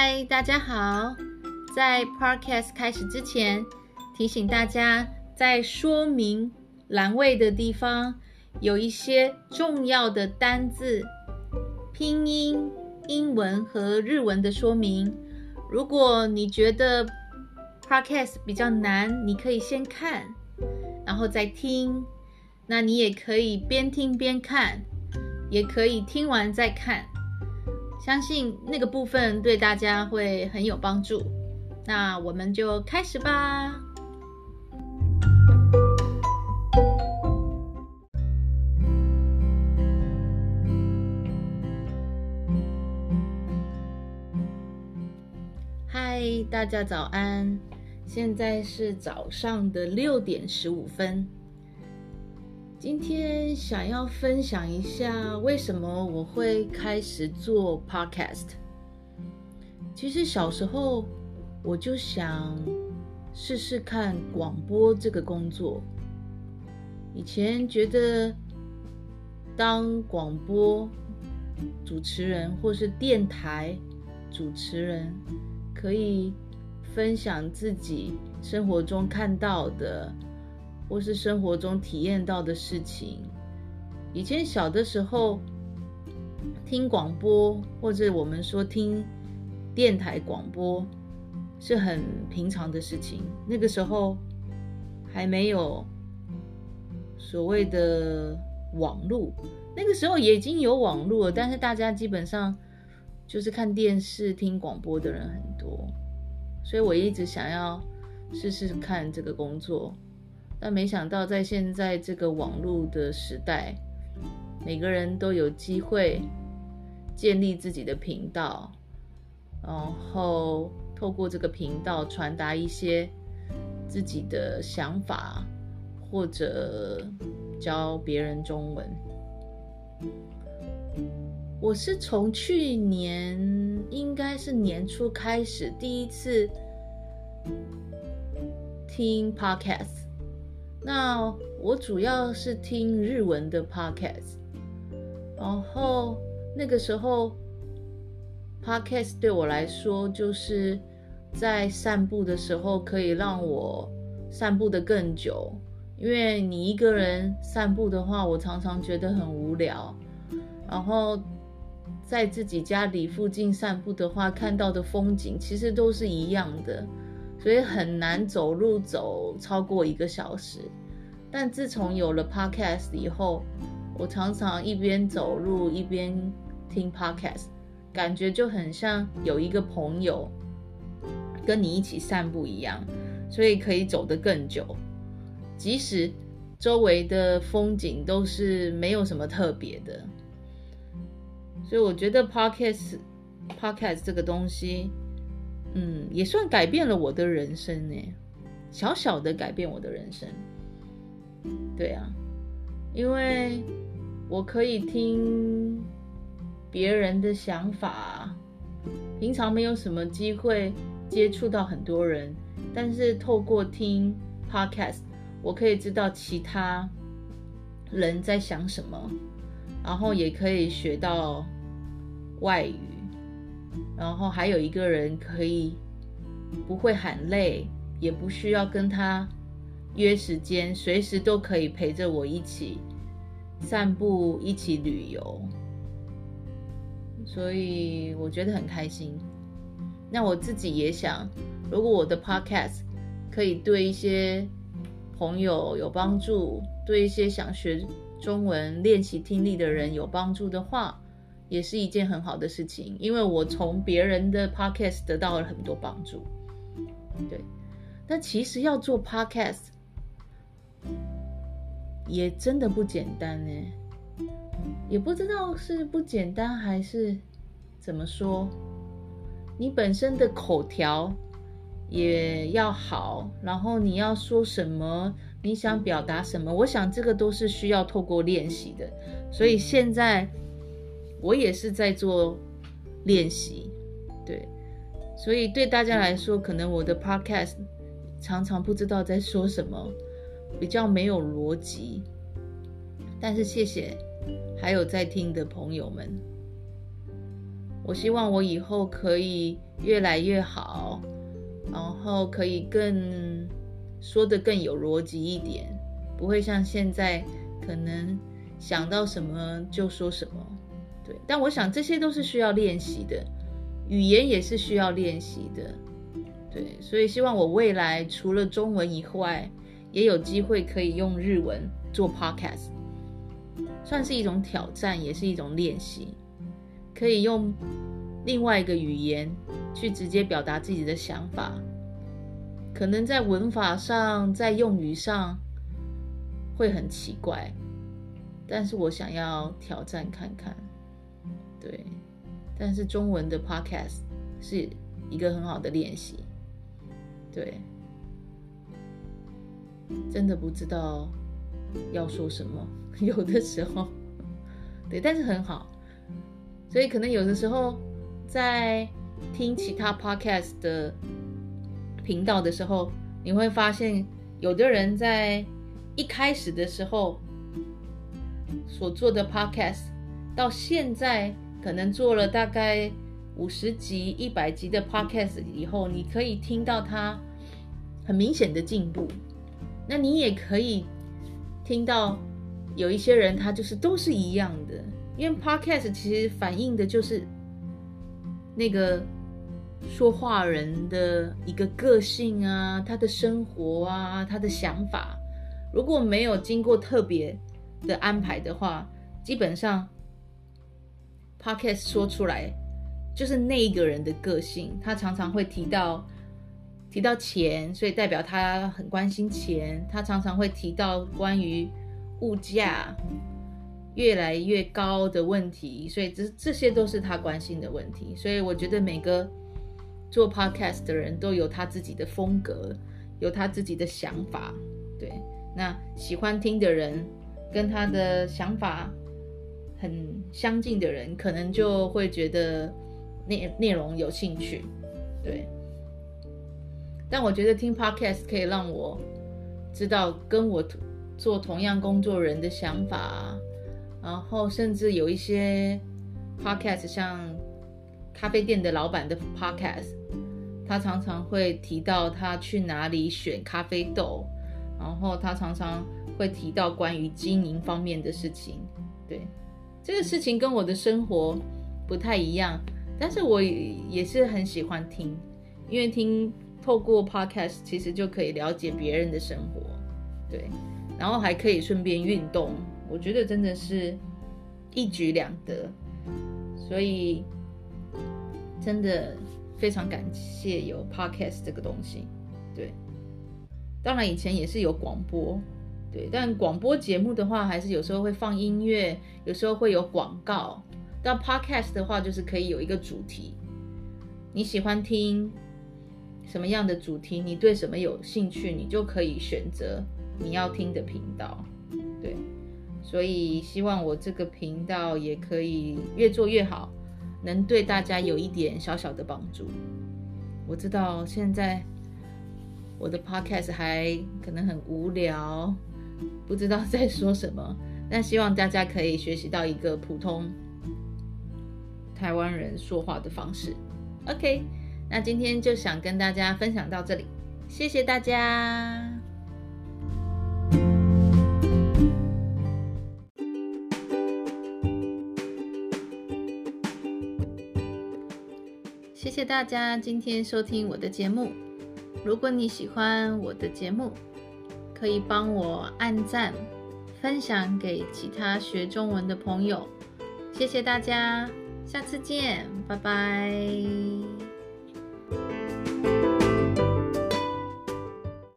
嗨，大家好！在 Podcast 开始之前，提醒大家，在说明栏位的地方有一些重要的单字、拼音、英文和日文的说明。如果你觉得 Podcast 比较难，你可以先看，然后再听。那你也可以边听边看，也可以听完再看。相信那个部分对大家会很有帮助，那我们就开始吧。嗨，大家早安！现在是早上的六点十五分。今天想要分享一下为什么我会开始做 podcast。其实小时候我就想试试看广播这个工作。以前觉得当广播主持人或是电台主持人，可以分享自己生活中看到的。或是生活中体验到的事情，以前小的时候听广播，或者我们说听电台广播，是很平常的事情。那个时候还没有所谓的网络，那个时候也已经有网络了，但是大家基本上就是看电视听广播的人很多，所以我一直想要试试看这个工作。但没想到，在现在这个网络的时代，每个人都有机会建立自己的频道，然后透过这个频道传达一些自己的想法，或者教别人中文。我是从去年应该是年初开始第一次听 Podcast。那我主要是听日文的 podcast，然后那个时候 podcast 对我来说就是在散步的时候可以让我散步得更久，因为你一个人散步的话，我常常觉得很无聊，然后在自己家里附近散步的话，看到的风景其实都是一样的。所以很难走路走超过一个小时，但自从有了 podcast 以后，我常常一边走路一边听 podcast，感觉就很像有一个朋友跟你一起散步一样，所以可以走得更久，即使周围的风景都是没有什么特别的。所以我觉得 podcast podcast 这个东西。嗯，也算改变了我的人生呢，小小的改变我的人生。对啊，因为我可以听别人的想法，平常没有什么机会接触到很多人，但是透过听 podcast，我可以知道其他人在想什么，然后也可以学到外语。然后还有一个人可以不会喊累，也不需要跟他约时间，随时都可以陪着我一起散步，一起旅游。所以我觉得很开心。那我自己也想，如果我的 podcast 可以对一些朋友有帮助，对一些想学中文、练习听力的人有帮助的话。也是一件很好的事情，因为我从别人的 podcast 得到了很多帮助。对，但其实要做 podcast 也真的不简单呢，也不知道是不简单还是怎么说。你本身的口条也要好，然后你要说什么，你想表达什么，我想这个都是需要透过练习的。所以现在。我也是在做练习，对，所以对大家来说，可能我的 podcast 常常不知道在说什么，比较没有逻辑。但是谢谢还有在听的朋友们，我希望我以后可以越来越好，然后可以更说的更有逻辑一点，不会像现在可能想到什么就说什么。但我想这些都是需要练习的，语言也是需要练习的。对，所以希望我未来除了中文以外，也有机会可以用日文做 podcast，算是一种挑战，也是一种练习。可以用另外一个语言去直接表达自己的想法，可能在文法上、在用语上会很奇怪，但是我想要挑战看看。对，但是中文的 podcast 是一个很好的练习。对，真的不知道要说什么，有的时候，对，但是很好。所以可能有的时候，在听其他 podcast 的频道的时候，你会发现，有的人在一开始的时候所做的 podcast，到现在可能做了大概五十集、一百集的 podcast 以后，你可以听到他很明显的进步。那你也可以听到有一些人，他就是都是一样的。因为 Podcast 其实反映的就是那个说话人的一个个性啊，他的生活啊，他的想法。如果没有经过特别的安排的话，基本上 Podcast 说出来就是那一个人的个性。他常常会提到提到钱，所以代表他很关心钱。他常常会提到关于物价。越来越高的问题，所以这这些都是他关心的问题。所以我觉得每个做 podcast 的人都有他自己的风格，有他自己的想法。对，那喜欢听的人跟他的想法很相近的人，可能就会觉得内内容有兴趣。对，但我觉得听 podcast 可以让我知道跟我做同样工作人的想法。然后甚至有一些 podcast，像咖啡店的老板的 podcast，他常常会提到他去哪里选咖啡豆，然后他常常会提到关于经营方面的事情。对，这个事情跟我的生活不太一样，但是我也是很喜欢听，因为听透过 podcast 其实就可以了解别人的生活，对，然后还可以顺便运动。我觉得真的是一举两得，所以真的非常感谢有 podcast 这个东西。对，当然以前也是有广播，对，但广播节目的话，还是有时候会放音乐，有时候会有广告。但 podcast 的话，就是可以有一个主题，你喜欢听什么样的主题，你对什么有兴趣，你就可以选择你要听的频道，对。所以希望我这个频道也可以越做越好，能对大家有一点小小的帮助。我知道现在我的 podcast 还可能很无聊，不知道在说什么，但希望大家可以学习到一个普通台湾人说话的方式。OK，那今天就想跟大家分享到这里，谢谢大家。谢谢大家今天收听我的节目。如果你喜欢我的节目，可以帮我按赞、分享给其他学中文的朋友。谢谢大家，下次见，拜拜。